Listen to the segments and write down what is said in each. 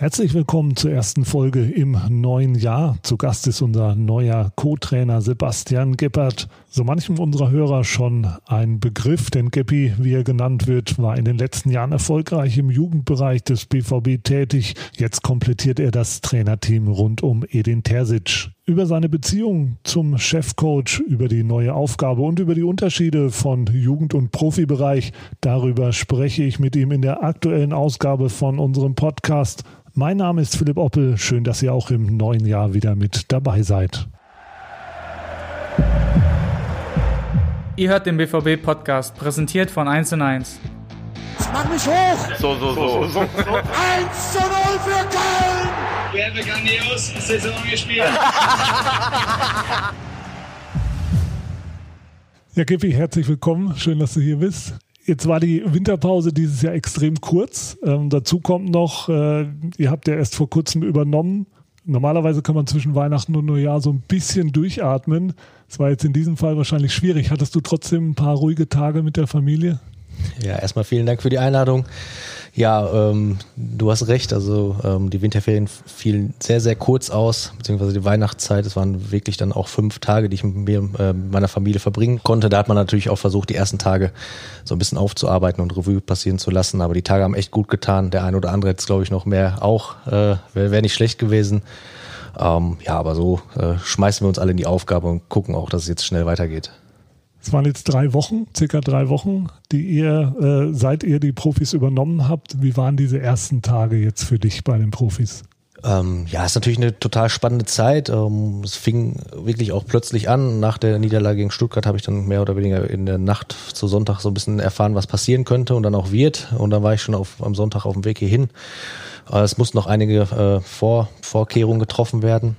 Herzlich willkommen zur ersten Folge im neuen Jahr. Zu Gast ist unser neuer Co-Trainer Sebastian Geppert. So manchem unserer Hörer schon ein Begriff, denn Geppi, wie er genannt wird, war in den letzten Jahren erfolgreich im Jugendbereich des BVB tätig. Jetzt komplettiert er das Trainerteam rund um Edin Terzic. Über seine Beziehung zum Chefcoach, über die neue Aufgabe und über die Unterschiede von Jugend- und Profibereich, darüber spreche ich mit ihm in der aktuellen Ausgabe von unserem Podcast. Mein Name ist Philipp Oppel. Schön, dass ihr auch im neuen Jahr wieder mit dabei seid. Ihr hört den BVB-Podcast, präsentiert von 1 und 1. Mach mich hoch! So, so, so. so. 1 zu 0 für Köln! Wir haben grandios Saison gespielt. ja, Gippi, herzlich willkommen. Schön, dass du hier bist. Jetzt war die Winterpause dieses Jahr extrem kurz. Ähm, dazu kommt noch, äh, ihr habt ja erst vor kurzem übernommen. Normalerweise kann man zwischen Weihnachten und Neujahr so ein bisschen durchatmen. Das war jetzt in diesem Fall wahrscheinlich schwierig. Hattest du trotzdem ein paar ruhige Tage mit der Familie? Ja, erstmal vielen Dank für die Einladung. Ja, ähm, du hast recht. Also ähm, die Winterferien fielen sehr, sehr kurz aus, beziehungsweise die Weihnachtszeit. Es waren wirklich dann auch fünf Tage, die ich mit mir, äh, meiner Familie verbringen konnte. Da hat man natürlich auch versucht, die ersten Tage so ein bisschen aufzuarbeiten und Revue passieren zu lassen. Aber die Tage haben echt gut getan. Der eine oder andere hätte es, glaube ich, noch mehr auch. Äh, Wäre wär nicht schlecht gewesen. Ähm, ja, aber so äh, schmeißen wir uns alle in die Aufgabe und gucken auch, dass es jetzt schnell weitergeht. Es waren jetzt drei Wochen, circa drei Wochen, die ihr, äh, seit ihr die Profis übernommen habt. Wie waren diese ersten Tage jetzt für dich bei den Profis? Ähm, ja, ist natürlich eine total spannende Zeit. Ähm, es fing wirklich auch plötzlich an. Nach der Niederlage gegen Stuttgart habe ich dann mehr oder weniger in der Nacht zu Sonntag so ein bisschen erfahren, was passieren könnte und dann auch wird. Und dann war ich schon auf, am Sonntag auf dem Weg hierhin. Äh, es mussten noch einige äh, Vor Vorkehrungen getroffen werden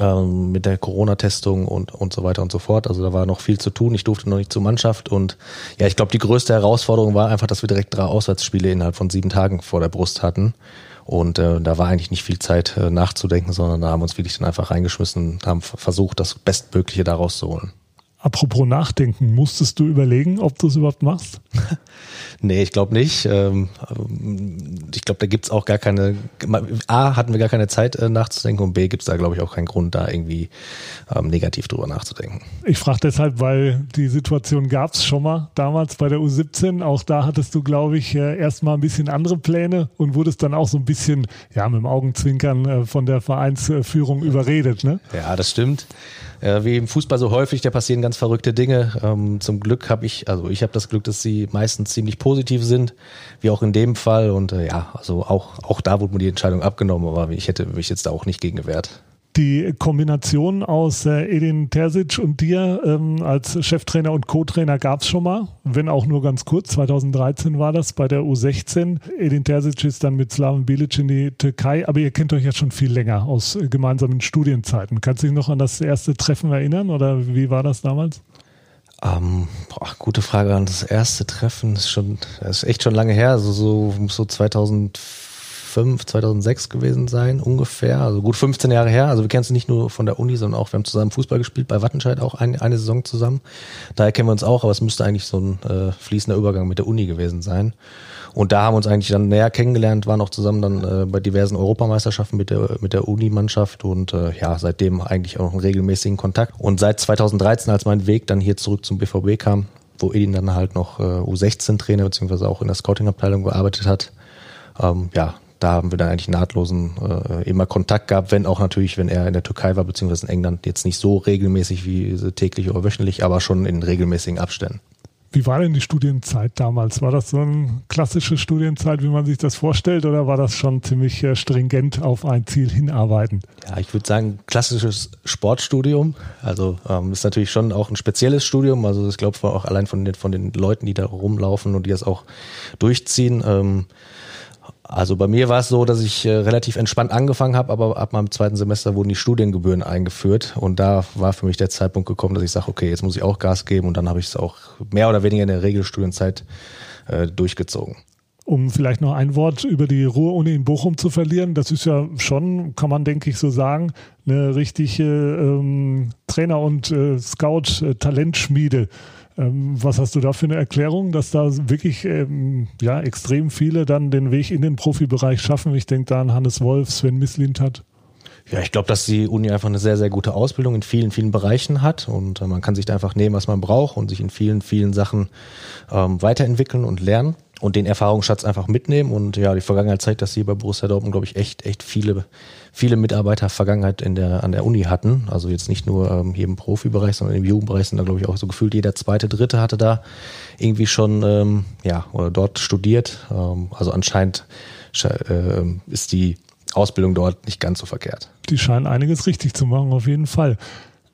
ähm, mit der Corona-Testung und, und so weiter und so fort. Also da war noch viel zu tun. Ich durfte noch nicht zur Mannschaft und ja, ich glaube, die größte Herausforderung war einfach, dass wir direkt drei Auswärtsspiele innerhalb von sieben Tagen vor der Brust hatten. Und äh, da war eigentlich nicht viel Zeit äh, nachzudenken, sondern da haben uns wirklich dann einfach reingeschmissen und haben versucht, das Bestmögliche daraus zu holen. Apropos Nachdenken, musstest du überlegen, ob du es überhaupt machst? nee, ich glaube nicht. Ähm, ich glaube, da gibt's auch gar keine. A, hatten wir gar keine Zeit äh, nachzudenken und B, gibt's da, glaube ich, auch keinen Grund, da irgendwie ähm, negativ drüber nachzudenken. Ich frage deshalb, weil die Situation gab's schon mal damals bei der U17. Auch da hattest du, glaube ich, äh, erstmal ein bisschen andere Pläne und wurdest dann auch so ein bisschen, ja, mit dem Augenzwinkern äh, von der Vereinsführung überredet, ne? Ja, das stimmt. Wie im Fußball so häufig, da passieren ganz verrückte Dinge. Ähm, zum Glück habe ich, also ich habe das Glück, dass sie meistens ziemlich positiv sind, wie auch in dem Fall. Und äh, ja, also auch, auch da wurde mir die Entscheidung abgenommen, aber ich hätte mich jetzt da auch nicht gegen gewehrt die Kombination aus äh, Edin Terzic und dir ähm, als Cheftrainer und Co-Trainer gab es schon mal, wenn auch nur ganz kurz. 2013 war das bei der U16. Edin Terzic ist dann mit Slaven Bilic in die Türkei, aber ihr kennt euch ja schon viel länger aus äh, gemeinsamen Studienzeiten. Kannst du dich noch an das erste Treffen erinnern oder wie war das damals? Ähm, boah, gute Frage an das erste Treffen. Ist schon, ist echt schon lange her, also so, so 2004 2005, 2006 gewesen sein, ungefähr. Also gut 15 Jahre her. Also wir kennen uns nicht nur von der Uni, sondern auch, wir haben zusammen Fußball gespielt, bei Wattenscheid auch ein, eine Saison zusammen. Daher kennen wir uns auch, aber es müsste eigentlich so ein äh, fließender Übergang mit der Uni gewesen sein. Und da haben wir uns eigentlich dann näher kennengelernt, waren auch zusammen dann äh, bei diversen Europameisterschaften mit der, mit der Uni-Mannschaft und äh, ja, seitdem eigentlich auch einen regelmäßigen Kontakt. Und seit 2013, als mein Weg dann hier zurück zum BVB kam, wo Edin dann halt noch äh, U16-Trainer beziehungsweise auch in der Scouting-Abteilung gearbeitet hat, ähm, ja, da haben wir dann eigentlich nahtlosen äh, immer Kontakt gehabt, wenn auch natürlich, wenn er in der Türkei war, beziehungsweise in England, jetzt nicht so regelmäßig wie täglich oder wöchentlich, aber schon in regelmäßigen Abständen. Wie war denn die Studienzeit damals? War das so eine klassische Studienzeit, wie man sich das vorstellt, oder war das schon ziemlich äh, stringent auf ein Ziel hinarbeiten? Ja, ich würde sagen, klassisches Sportstudium. Also ähm, ist natürlich schon auch ein spezielles Studium. Also ich glaube auch allein von den, von den Leuten, die da rumlaufen und die das auch durchziehen. Ähm, also bei mir war es so, dass ich äh, relativ entspannt angefangen habe, aber ab meinem zweiten Semester wurden die Studiengebühren eingeführt und da war für mich der Zeitpunkt gekommen, dass ich sage, okay, jetzt muss ich auch Gas geben und dann habe ich es auch mehr oder weniger in der Regelstudienzeit äh, durchgezogen. Um vielleicht noch ein Wort über die Ruhr-Uni in Bochum zu verlieren, das ist ja schon, kann man denke ich so sagen, eine richtige ähm, Trainer- und äh, Scout-Talentschmiede. Ähm, was hast du da für eine Erklärung, dass da wirklich ähm, ja, extrem viele dann den Weg in den Profibereich schaffen? Ich denke da an Hannes Wolf, Sven Mislint hat. Ja, ich glaube, dass die Uni einfach eine sehr, sehr gute Ausbildung in vielen, vielen Bereichen hat und äh, man kann sich da einfach nehmen, was man braucht und sich in vielen, vielen Sachen ähm, weiterentwickeln und lernen und den Erfahrungsschatz einfach mitnehmen. Und ja, die Vergangenheit zeigt, dass sie bei Borussia Dortmund, glaube ich, echt, echt viele, viele Mitarbeiter Vergangenheit in der, an der Uni hatten. Also jetzt nicht nur ähm, hier im Profibereich, sondern im Jugendbereich sind da, glaube ich, auch so gefühlt jeder zweite, dritte hatte da irgendwie schon, ähm, ja, oder dort studiert. Ähm, also anscheinend äh, ist die Ausbildung dort nicht ganz so verkehrt. Die scheinen einiges richtig zu machen, auf jeden Fall.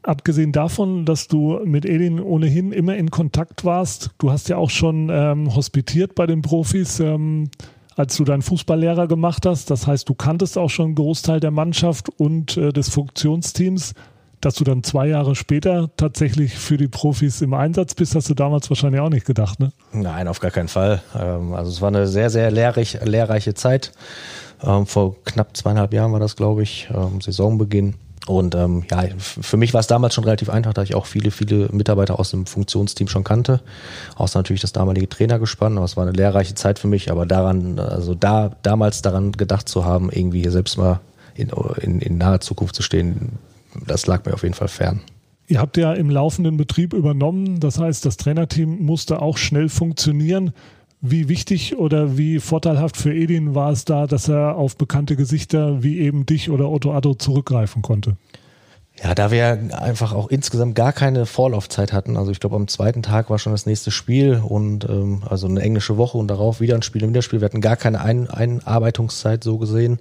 Abgesehen davon, dass du mit Edin ohnehin immer in Kontakt warst, du hast ja auch schon ähm, hospitiert bei den Profis, ähm, als du deinen Fußballlehrer gemacht hast. Das heißt, du kanntest auch schon einen Großteil der Mannschaft und äh, des Funktionsteams. Dass du dann zwei Jahre später tatsächlich für die Profis im Einsatz bist, hast du damals wahrscheinlich auch nicht gedacht, ne? Nein, auf gar keinen Fall. Ähm, also es war eine sehr, sehr lehrreich, lehrreiche Zeit. Ähm, vor knapp zweieinhalb Jahren war das, glaube ich, ähm, Saisonbeginn. Und ähm, ja, für mich war es damals schon relativ einfach, da ich auch viele, viele Mitarbeiter aus dem Funktionsteam schon kannte. Außer natürlich das damalige Trainergespann. Aber es war eine lehrreiche Zeit für mich. Aber daran, also da damals daran gedacht zu haben, irgendwie hier selbst mal in, in, in naher Zukunft zu stehen, das lag mir auf jeden Fall fern. Ihr habt ja im laufenden Betrieb übernommen. Das heißt, das Trainerteam musste auch schnell funktionieren. Wie wichtig oder wie vorteilhaft für Edin war es da, dass er auf bekannte Gesichter wie eben dich oder Otto Addo zurückgreifen konnte? Ja, da wir einfach auch insgesamt gar keine Vorlaufzeit hatten. Also ich glaube, am zweiten Tag war schon das nächste Spiel und ähm, also eine englische Woche und darauf wieder ein Spiel, ein Wiederspiel. Wir hatten gar keine ein Einarbeitungszeit so gesehen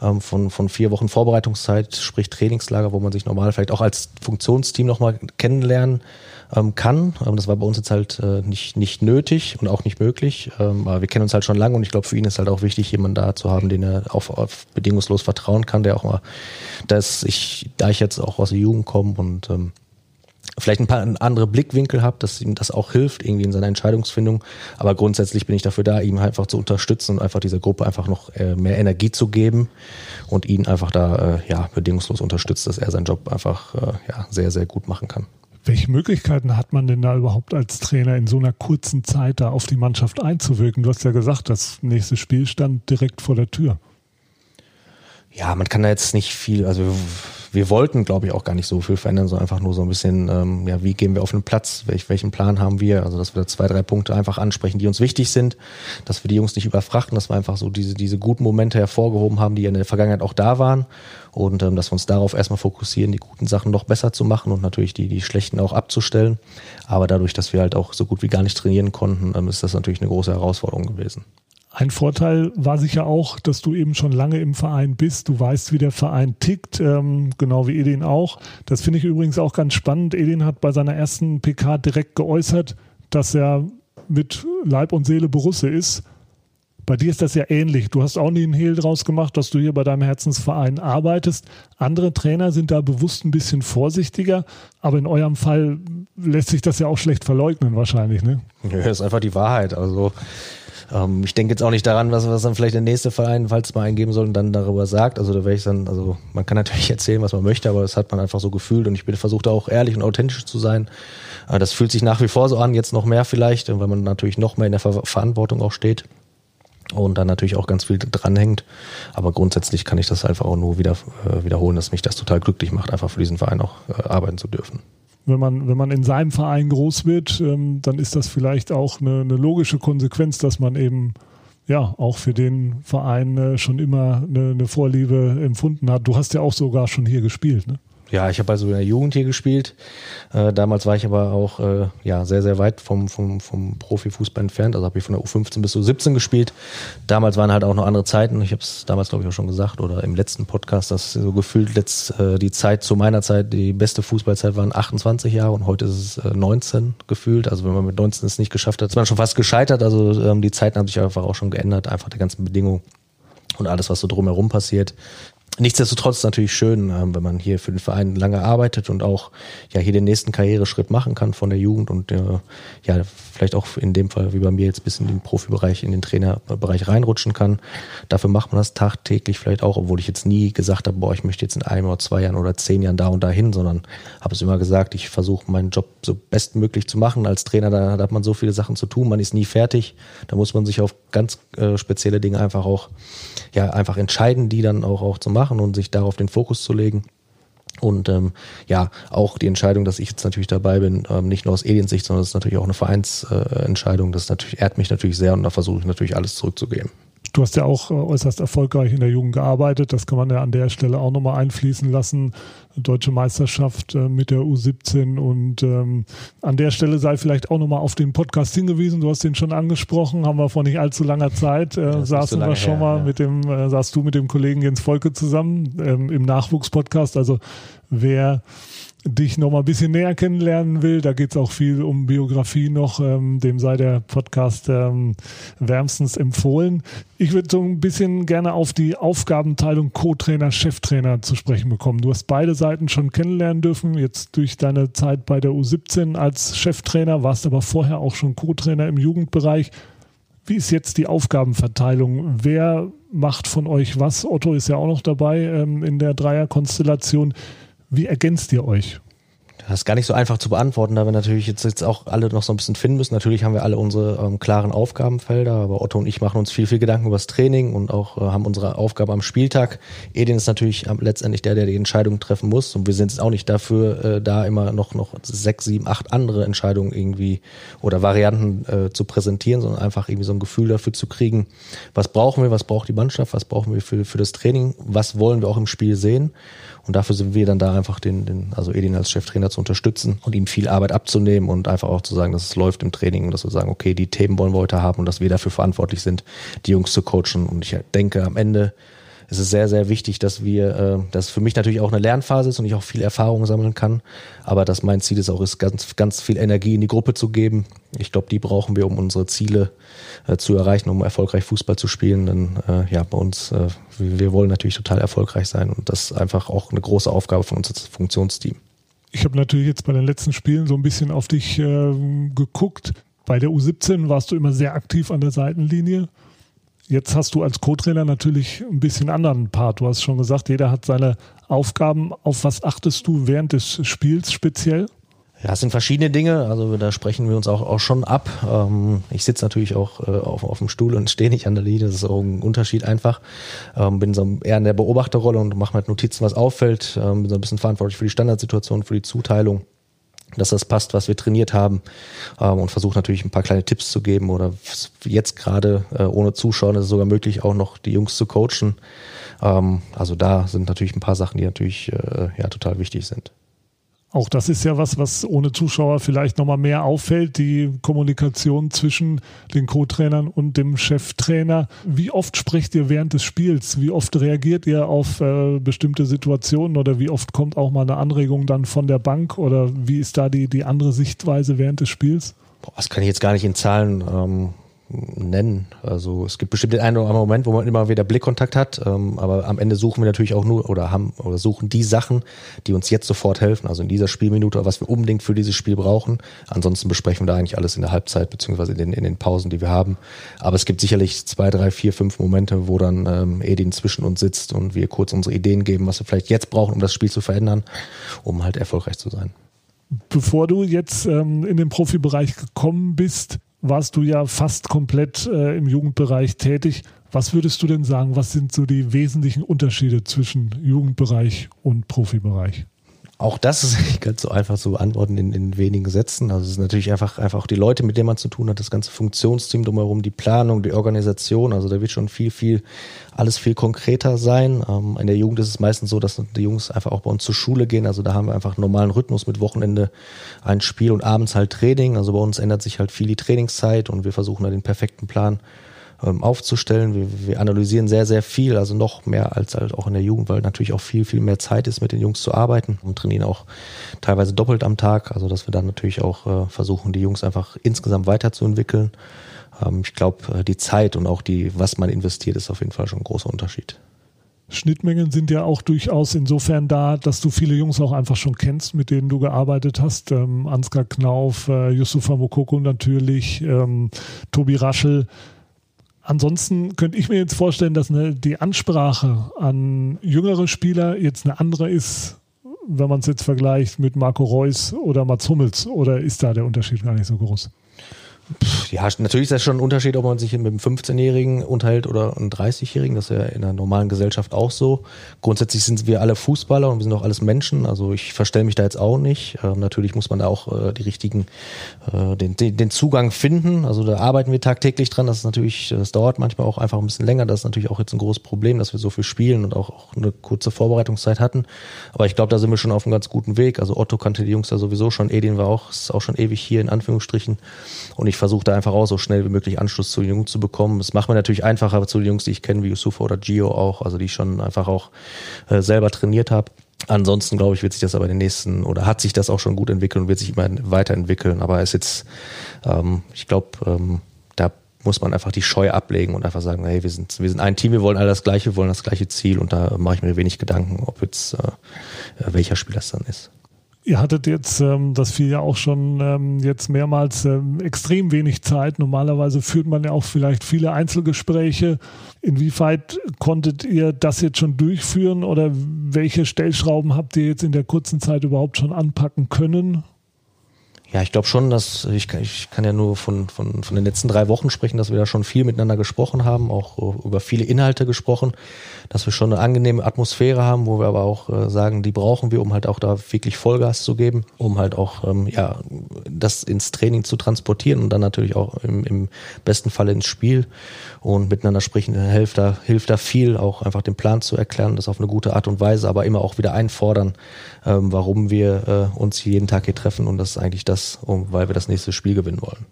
ähm, von, von vier Wochen Vorbereitungszeit, sprich Trainingslager, wo man sich normal vielleicht auch als Funktionsteam nochmal kennenlernen ähm, kann. Ähm, das war bei uns jetzt halt äh, nicht, nicht nötig und auch nicht möglich. Ähm, aber wir kennen uns halt schon lange und ich glaube, für ihn ist halt auch wichtig, jemanden da zu haben, den er auf, auf bedingungslos vertrauen kann, der auch mal, dass ich, da ich jetzt auch aus der Jugend komme und ähm, vielleicht ein paar andere Blickwinkel habe, dass ihm das auch hilft, irgendwie in seiner Entscheidungsfindung. Aber grundsätzlich bin ich dafür da, ihm einfach zu unterstützen und einfach dieser Gruppe einfach noch äh, mehr Energie zu geben und ihn einfach da äh, ja bedingungslos unterstützt, dass er seinen Job einfach äh, ja sehr, sehr gut machen kann. Welche Möglichkeiten hat man denn da überhaupt als Trainer in so einer kurzen Zeit da auf die Mannschaft einzuwirken? Du hast ja gesagt, das nächste Spiel stand direkt vor der Tür. Ja, man kann da jetzt nicht viel, also wir wollten, glaube ich, auch gar nicht so viel verändern, sondern einfach nur so ein bisschen, ähm, ja, wie gehen wir auf den Platz, Welch, welchen Plan haben wir, also dass wir da zwei, drei Punkte einfach ansprechen, die uns wichtig sind, dass wir die Jungs nicht überfrachten, dass wir einfach so diese, diese guten Momente hervorgehoben haben, die in der Vergangenheit auch da waren und ähm, dass wir uns darauf erstmal fokussieren, die guten Sachen noch besser zu machen und natürlich die, die schlechten auch abzustellen. Aber dadurch, dass wir halt auch so gut wie gar nicht trainieren konnten, ähm, ist das natürlich eine große Herausforderung gewesen. Ein Vorteil war sicher auch, dass du eben schon lange im Verein bist. Du weißt, wie der Verein tickt, ähm, genau wie Edin auch. Das finde ich übrigens auch ganz spannend. Edin hat bei seiner ersten PK direkt geäußert, dass er mit Leib und Seele Borusse ist. Bei dir ist das ja ähnlich. Du hast auch nie einen Hehl draus gemacht, dass du hier bei deinem Herzensverein arbeitest. Andere Trainer sind da bewusst ein bisschen vorsichtiger, aber in eurem Fall lässt sich das ja auch schlecht verleugnen wahrscheinlich, ne? Ja, ist einfach die Wahrheit. Also ähm, ich denke jetzt auch nicht daran, was, was dann vielleicht der nächste Verein, falls es mal eingeben soll, dann darüber sagt. Also da wäre ich dann, also man kann natürlich erzählen, was man möchte, aber das hat man einfach so gefühlt und ich bin versucht auch ehrlich und authentisch zu sein. Äh, das fühlt sich nach wie vor so an, jetzt noch mehr vielleicht, weil man natürlich noch mehr in der Ver Verantwortung auch steht und dann natürlich auch ganz viel dranhängt. Aber grundsätzlich kann ich das einfach auch nur wieder äh, wiederholen, dass mich das total glücklich macht, einfach für diesen Verein auch äh, arbeiten zu dürfen wenn man, wenn man in seinem Verein groß wird, ähm, dann ist das vielleicht auch eine, eine, logische Konsequenz, dass man eben ja auch für den Verein äh, schon immer eine, eine, Vorliebe empfunden hat. Du hast ja auch sogar schon hier gespielt, ne? Ja, ich habe also in der Jugend hier gespielt. Äh, damals war ich aber auch äh, ja sehr sehr weit vom vom vom Profifußball entfernt. Also habe ich von der U15 bis U17 gespielt. Damals waren halt auch noch andere Zeiten. Ich habe es damals glaube ich auch schon gesagt oder im letzten Podcast, dass so gefühlt letzt äh, die Zeit zu meiner Zeit die beste Fußballzeit waren 28 Jahre und heute ist es äh, 19 gefühlt. Also wenn man mit 19 es nicht geschafft hat, ist man schon fast gescheitert. Also ähm, die Zeiten haben sich einfach auch schon geändert, einfach der ganzen Bedingungen und alles was so drumherum passiert. Nichtsdestotrotz natürlich schön, ähm, wenn man hier für den Verein lange arbeitet und auch ja hier den nächsten Karriereschritt machen kann von der Jugend und äh, ja vielleicht auch in dem Fall wie bei mir jetzt bis in den Profibereich, in den Trainerbereich reinrutschen kann. Dafür macht man das tagtäglich vielleicht auch, obwohl ich jetzt nie gesagt habe, boah, ich möchte jetzt in einem oder zwei Jahren oder zehn Jahren da und dahin, sondern habe es immer gesagt, ich versuche meinen Job so bestmöglich zu machen. Als Trainer, da, hat man so viele Sachen zu tun, man ist nie fertig. Da muss man sich auf ganz äh, spezielle Dinge einfach auch ja einfach entscheiden, die dann auch, auch zu machen und sich darauf den Fokus zu legen. Und ähm, ja, auch die Entscheidung, dass ich jetzt natürlich dabei bin, ähm, nicht nur aus Edins Sicht, sondern das ist natürlich auch eine Vereinsentscheidung. Äh, das natürlich, ehrt mich natürlich sehr und da versuche ich natürlich alles zurückzugeben. Du hast ja auch äh, äußerst erfolgreich in der Jugend gearbeitet. Das kann man ja an der Stelle auch nochmal einfließen lassen. Deutsche Meisterschaft äh, mit der U17 und ähm, an der Stelle sei vielleicht auch nochmal auf den Podcast hingewiesen. Du hast den schon angesprochen, haben wir vor nicht allzu langer Zeit, äh, saßen so wir schon her, mal ja. mit dem, äh, saßt du mit dem Kollegen Jens Volke zusammen ähm, im Nachwuchspodcast. Also wer dich noch mal ein bisschen näher kennenlernen will, da geht es auch viel um Biografie noch, ähm, dem sei der Podcast ähm, wärmstens empfohlen. Ich würde so ein bisschen gerne auf die Aufgabenteilung Co-Trainer, Cheftrainer zu sprechen bekommen. Du hast beide Seiten schon kennenlernen dürfen, jetzt durch deine Zeit bei der U17 als Cheftrainer, warst aber vorher auch schon Co-Trainer im Jugendbereich. Wie ist jetzt die Aufgabenverteilung? Wer macht von euch was? Otto ist ja auch noch dabei ähm, in der Dreierkonstellation. Wie ergänzt ihr euch? Das ist gar nicht so einfach zu beantworten, da wir natürlich jetzt, jetzt auch alle noch so ein bisschen finden müssen. Natürlich haben wir alle unsere ähm, klaren Aufgabenfelder, aber Otto und ich machen uns viel, viel Gedanken über das Training und auch äh, haben unsere Aufgabe am Spieltag. Edin ist natürlich ähm, letztendlich der, der die Entscheidung treffen muss und wir sind jetzt auch nicht dafür, äh, da immer noch, noch sechs, sieben, acht andere Entscheidungen irgendwie oder Varianten äh, zu präsentieren, sondern einfach irgendwie so ein Gefühl dafür zu kriegen, was brauchen wir, was braucht die Mannschaft, was brauchen wir für, für das Training, was wollen wir auch im Spiel sehen und dafür sind wir dann da einfach den, den also Edin als Cheftrainer zu unterstützen und ihm viel Arbeit abzunehmen und einfach auch zu sagen, dass es läuft im Training und dass wir sagen, okay, die Themen wollen wir heute haben und dass wir dafür verantwortlich sind, die Jungs zu coachen. Und ich denke, am Ende es ist sehr, sehr wichtig, dass wir, äh, dass für mich natürlich auch eine Lernphase ist und ich auch viel Erfahrung sammeln kann. Aber dass mein Ziel ist auch, ist ganz, ganz viel Energie in die Gruppe zu geben. Ich glaube, die brauchen wir, um unsere Ziele äh, zu erreichen, um erfolgreich Fußball zu spielen. Denn äh, ja, bei uns, äh, wir wollen natürlich total erfolgreich sein und das ist einfach auch eine große Aufgabe von uns als Funktionsteam. Ich habe natürlich jetzt bei den letzten Spielen so ein bisschen auf dich äh, geguckt. Bei der U17 warst du immer sehr aktiv an der Seitenlinie. Jetzt hast du als Co-Trainer natürlich ein bisschen anderen Part. Du hast schon gesagt, jeder hat seine Aufgaben. Auf was achtest du während des Spiels speziell? Ja, es sind verschiedene Dinge, also da sprechen wir uns auch, auch schon ab. Ähm, ich sitze natürlich auch äh, auf, auf dem Stuhl und stehe nicht an der Linie, das ist auch ein Unterschied einfach. Ähm, bin so eher in der Beobachterrolle und mache halt Notizen, was auffällt. Ähm, bin so ein bisschen verantwortlich für die Standardsituation, für die Zuteilung dass das passt, was wir trainiert haben ähm, und versuche natürlich ein paar kleine Tipps zu geben oder jetzt gerade äh, ohne Zuschauer ist es sogar möglich, auch noch die Jungs zu coachen. Ähm, also da sind natürlich ein paar Sachen, die natürlich äh, ja total wichtig sind. Auch das ist ja was, was ohne Zuschauer vielleicht nochmal mehr auffällt, die Kommunikation zwischen den Co-Trainern und dem Cheftrainer. Wie oft sprecht ihr während des Spiels? Wie oft reagiert ihr auf äh, bestimmte Situationen oder wie oft kommt auch mal eine Anregung dann von der Bank oder wie ist da die, die andere Sichtweise während des Spiels? Boah, das kann ich jetzt gar nicht in Zahlen ähm, nennen. Also es gibt bestimmt den einen oder anderen Moment, wo man immer wieder Blickkontakt hat, ähm, aber am Ende suchen wir natürlich auch nur oder haben oder suchen die Sachen, die uns jetzt sofort helfen, also in dieser Spielminute, was wir unbedingt für dieses Spiel brauchen. Ansonsten besprechen wir da eigentlich alles in der Halbzeit beziehungsweise in den, in den Pausen, die wir haben. Aber es gibt sicherlich zwei, drei, vier, fünf Momente, wo dann ähm, Edin zwischen uns sitzt und wir kurz unsere Ideen geben, was wir vielleicht jetzt brauchen, um das Spiel zu verändern, um halt erfolgreich zu sein. Bevor du jetzt ähm, in den Profibereich gekommen bist, warst du ja fast komplett äh, im Jugendbereich tätig. Was würdest du denn sagen, was sind so die wesentlichen Unterschiede zwischen Jugendbereich und Profibereich? Auch das ist nicht ganz so einfach zu beantworten in, in wenigen Sätzen. Also es ist natürlich einfach, einfach auch die Leute, mit denen man zu tun hat, das ganze Funktionsteam drumherum, die Planung, die Organisation. Also da wird schon viel, viel, alles viel konkreter sein. Ähm, in der Jugend ist es meistens so, dass die Jungs einfach auch bei uns zur Schule gehen. Also da haben wir einfach einen normalen Rhythmus mit Wochenende ein Spiel und abends halt Training. Also bei uns ändert sich halt viel die Trainingszeit und wir versuchen da den perfekten Plan ähm, aufzustellen. Wir, wir analysieren sehr, sehr viel, also noch mehr als halt auch in der Jugend, weil natürlich auch viel, viel mehr Zeit ist, mit den Jungs zu arbeiten und trainieren auch teilweise doppelt am Tag. Also dass wir dann natürlich auch äh, versuchen, die Jungs einfach insgesamt weiterzuentwickeln. Ähm, ich glaube, äh, die Zeit und auch die, was man investiert, ist auf jeden Fall schon ein großer Unterschied. Schnittmengen sind ja auch durchaus insofern da, dass du viele Jungs auch einfach schon kennst, mit denen du gearbeitet hast. Ähm, Ansgar Knauf, äh, Yusufa Mokoko natürlich, ähm, Tobi Raschel. Ansonsten könnte ich mir jetzt vorstellen, dass eine, die Ansprache an jüngere Spieler jetzt eine andere ist, wenn man es jetzt vergleicht mit Marco Reus oder Mats Hummels. Oder ist da der Unterschied gar nicht so groß? Ja, natürlich ist das schon ein Unterschied, ob man sich mit einem 15-Jährigen unterhält oder einem 30-Jährigen. Das ist ja in einer normalen Gesellschaft auch so. Grundsätzlich sind wir alle Fußballer und wir sind auch alles Menschen. Also ich verstelle mich da jetzt auch nicht. Ähm, natürlich muss man da auch äh, die richtigen, äh, den, den, den Zugang finden. Also da arbeiten wir tagtäglich dran. Das ist natürlich, das dauert manchmal auch einfach ein bisschen länger. Das ist natürlich auch jetzt ein großes Problem, dass wir so viel spielen und auch, auch eine kurze Vorbereitungszeit hatten. Aber ich glaube, da sind wir schon auf einem ganz guten Weg. Also Otto kannte die Jungs da sowieso schon. Edin war auch, ist auch schon ewig hier in Anführungsstrichen. Und ich ich versuche da einfach auch so schnell wie möglich Anschluss zu den Jungs zu bekommen. Das macht mir natürlich einfacher zu den Jungs, die ich kenne, wie Yusufa oder Gio auch, also die ich schon einfach auch äh, selber trainiert habe. Ansonsten glaube ich, wird sich das aber in den nächsten oder hat sich das auch schon gut entwickelt und wird sich immer weiterentwickeln. Aber es ist jetzt, ähm, ich glaube, ähm, da muss man einfach die Scheu ablegen und einfach sagen, hey, wir sind, wir sind ein Team, wir wollen alle das Gleiche, wir wollen das gleiche Ziel und da mache ich mir wenig Gedanken, ob jetzt äh, welcher Spiel das dann ist. Ihr hattet jetzt, ähm, das fiel ja auch schon ähm, jetzt mehrmals, ähm, extrem wenig Zeit. Normalerweise führt man ja auch vielleicht viele Einzelgespräche. Inwieweit konntet ihr das jetzt schon durchführen oder welche Stellschrauben habt ihr jetzt in der kurzen Zeit überhaupt schon anpacken können? Ja, ich glaube schon, dass ich ich kann ja nur von, von, von den letzten drei Wochen sprechen, dass wir da schon viel miteinander gesprochen haben, auch über viele Inhalte gesprochen, dass wir schon eine angenehme Atmosphäre haben, wo wir aber auch äh, sagen, die brauchen wir, um halt auch da wirklich Vollgas zu geben, um halt auch ähm, ja das ins Training zu transportieren und dann natürlich auch im, im besten Fall ins Spiel. Und miteinander sprechen hilft da hilft da viel, auch einfach den Plan zu erklären, das auf eine gute Art und Weise, aber immer auch wieder einfordern, ähm, warum wir äh, uns jeden Tag hier treffen und das ist eigentlich das, um, weil wir das nächste Spiel gewinnen wollen.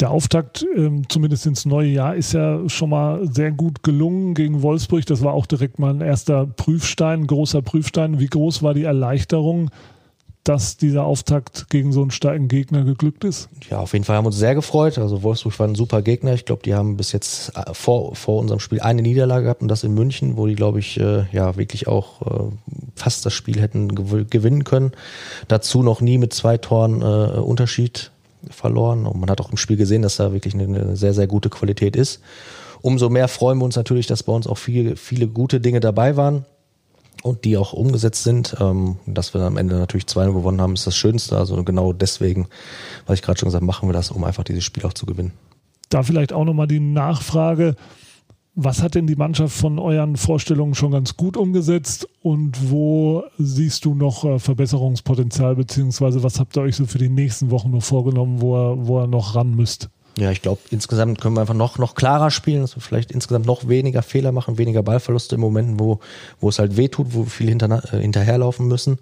Der Auftakt, ähm, zumindest ins neue Jahr, ist ja schon mal sehr gut gelungen gegen Wolfsburg. Das war auch direkt mal ein erster Prüfstein, großer Prüfstein. Wie groß war die Erleichterung, dass dieser Auftakt gegen so einen starken Gegner geglückt ist? Ja, auf jeden Fall haben wir uns sehr gefreut. Also Wolfsburg war ein super Gegner. Ich glaube, die haben bis jetzt äh, vor, vor unserem Spiel eine Niederlage gehabt und das in München, wo die, glaube ich, äh, ja wirklich auch äh, fast das Spiel hätten gewinnen können. Dazu noch nie mit zwei Toren äh, Unterschied verloren. Und man hat auch im Spiel gesehen, dass da wirklich eine sehr, sehr gute Qualität ist. Umso mehr freuen wir uns natürlich, dass bei uns auch viele, viele gute Dinge dabei waren und die auch umgesetzt sind. Ähm, dass wir am Ende natürlich 2 gewonnen haben, ist das Schönste. Also genau deswegen, was ich gerade schon gesagt habe, machen wir das, um einfach dieses Spiel auch zu gewinnen. Da vielleicht auch nochmal die Nachfrage. Was hat denn die Mannschaft von euren Vorstellungen schon ganz gut umgesetzt und wo siehst du noch äh, Verbesserungspotenzial, beziehungsweise was habt ihr euch so für die nächsten Wochen noch vorgenommen, wo ihr, wo ihr noch ran müsst? Ja, ich glaube, insgesamt können wir einfach noch, noch klarer spielen, dass wir vielleicht insgesamt noch weniger Fehler machen, weniger Ballverluste in Momenten, wo, wo es halt weh tut, wo wir viel hinter, äh, hinterherlaufen müssen.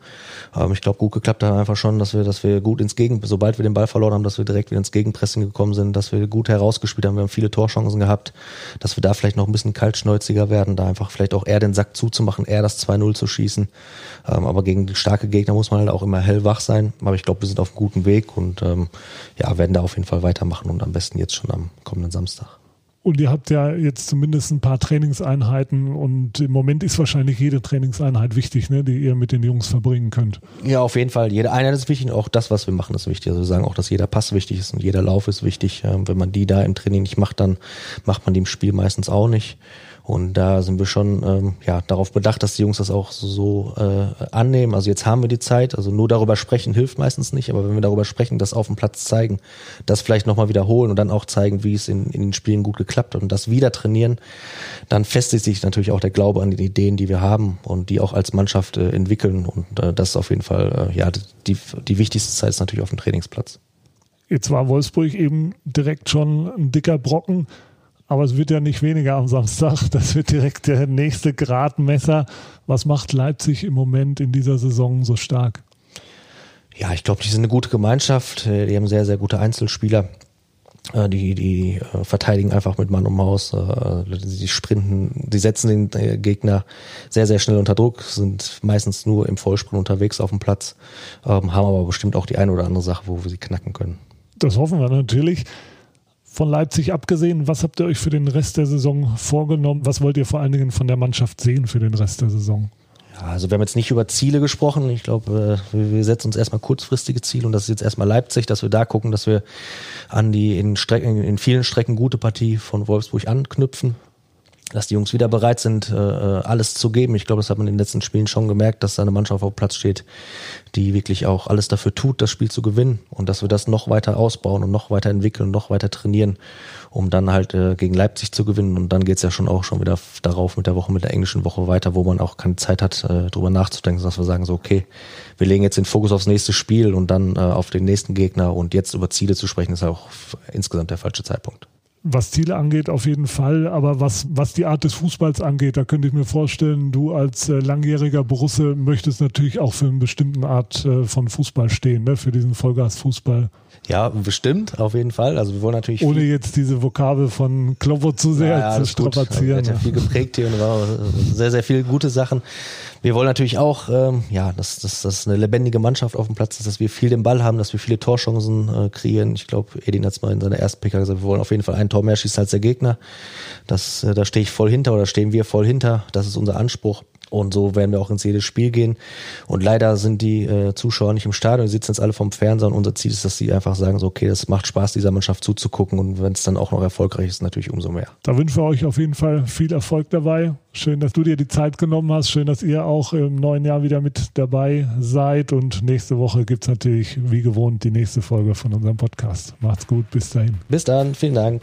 Ähm, ich glaube, gut geklappt hat einfach schon, dass wir, dass wir gut ins Gegen, sobald wir den Ball verloren haben, dass wir direkt wieder ins Gegenpressing gekommen sind, dass wir gut herausgespielt haben, wir haben viele Torchancen gehabt, dass wir da vielleicht noch ein bisschen kaltschnäuziger werden, da einfach vielleicht auch eher den Sack zuzumachen, eher das 2-0 zu schießen. Ähm, aber gegen starke Gegner muss man halt auch immer hellwach sein. Aber ich glaube, wir sind auf einem guten Weg und ähm, ja, werden da auf jeden Fall weitermachen und am besten besten jetzt schon am kommenden Samstag. Und ihr habt ja jetzt zumindest ein paar Trainingseinheiten und im Moment ist wahrscheinlich jede Trainingseinheit wichtig, ne, die ihr mit den Jungs verbringen könnt. Ja, auf jeden Fall. Jede Einheit ist wichtig und auch das, was wir machen, ist wichtig. Also wir sagen auch, dass jeder Pass wichtig ist und jeder Lauf ist wichtig. Ähm, wenn man die da im Training nicht macht, dann macht man die im Spiel meistens auch nicht. Und da sind wir schon ähm, ja, darauf bedacht, dass die Jungs das auch so, äh, annehmen. Also jetzt haben wir die Zeit. Also nur darüber sprechen hilft meistens nicht. Aber wenn wir darüber sprechen, das auf dem Platz zeigen, das vielleicht nochmal wiederholen und dann auch zeigen, wie es in, in den Spielen gut geklappt hat und das wieder trainieren, dann festigt sich natürlich auch der Glaube an die Ideen, die wir haben und die auch als Mannschaft äh, entwickeln. Und äh, das ist auf jeden Fall, äh, ja, die, die wichtigste Zeit ist natürlich auf dem Trainingsplatz. Jetzt war Wolfsburg eben direkt schon ein dicker Brocken. Aber es wird ja nicht weniger am Samstag. Das wird direkt der nächste Gradmesser. Was macht Leipzig im Moment in dieser Saison so stark? Ja, ich glaube, die sind eine gute Gemeinschaft. Äh, die haben sehr, sehr gute Einzelspieler. Äh, die, die äh, verteidigen einfach mit Mann und Maus. Die sprinten, die setzen den Gegner sehr, sehr schnell unter Druck, sind meistens nur im Vollsprint unterwegs auf dem Platz, ähm, haben aber bestimmt auch die eine oder andere Sache, wo wir sie knacken können. Das hoffen wir natürlich. Von Leipzig abgesehen, was habt ihr euch für den Rest der Saison vorgenommen? Was wollt ihr vor allen Dingen von der Mannschaft sehen für den Rest der Saison? Ja, also wir haben jetzt nicht über Ziele gesprochen. Ich glaube, äh, wir setzen uns erstmal kurzfristige Ziele und das ist jetzt erstmal Leipzig, dass wir da gucken, dass wir an die in Strecken, in vielen Strecken gute Partie von Wolfsburg anknüpfen dass die Jungs wieder bereit sind, äh, alles zu geben. Ich glaube, das hat man in den letzten Spielen schon gemerkt, dass da eine Mannschaft auf Platz steht, die wirklich auch alles dafür tut, das Spiel zu gewinnen und dass wir das noch weiter ausbauen und noch weiter entwickeln und noch weiter trainieren, um dann halt äh, gegen Leipzig zu gewinnen. Und dann geht's ja schon auch schon wieder darauf mit der Woche, mit der englischen Woche weiter, wo man auch keine Zeit hat, äh, drüber nachzudenken, dass wir sagen so, okay, wir legen jetzt den Fokus aufs nächste Spiel und dann äh, auf den nächsten Gegner und jetzt über Ziele zu sprechen, ist auch insgesamt der falsche Zeitpunkt was Ziele angeht, auf jeden Fall. Aber was, was die Art des Fußballs angeht, da könnte ich mir vorstellen, du als äh, langjähriger Borusse möchtest natürlich auch für eine bestimmte Art äh, von Fußball stehen, ne? für diesen Vollgas-Fußball. Ja, bestimmt, auf jeden Fall. Also wir wollen natürlich. Ohne jetzt diese Vokabel von Kloppo zu sehr ja, zu strapazieren. Gut. Hat ja viel geprägt hier und war sehr, sehr viele gute Sachen. Wir wollen natürlich auch, ähm, ja, dass, dass, dass eine lebendige Mannschaft auf dem Platz ist, dass wir viel den Ball haben, dass wir viele Torchancen äh, kreieren. Ich glaube, Edin hat es mal in seiner ersten PK gesagt, wir wollen auf jeden Fall ein Tor mehr schießen als der Gegner. Das, äh, da stehe ich voll hinter oder stehen wir voll hinter. Das ist unser Anspruch. Und so werden wir auch ins jedes Spiel gehen. Und leider sind die äh, Zuschauer nicht im Stadion, die sitzen jetzt alle vom Fernseher und unser Ziel ist, dass sie einfach sagen, so, okay, das macht Spaß, dieser Mannschaft zuzugucken und wenn es dann auch noch erfolgreich ist, natürlich umso mehr. Da wünschen wir euch auf jeden Fall viel Erfolg dabei. Schön, dass du dir die Zeit genommen hast. Schön, dass ihr auch im neuen Jahr wieder mit dabei seid. Und nächste Woche gibt es natürlich wie gewohnt die nächste Folge von unserem Podcast. Macht's gut, bis dahin. Bis dann, vielen Dank.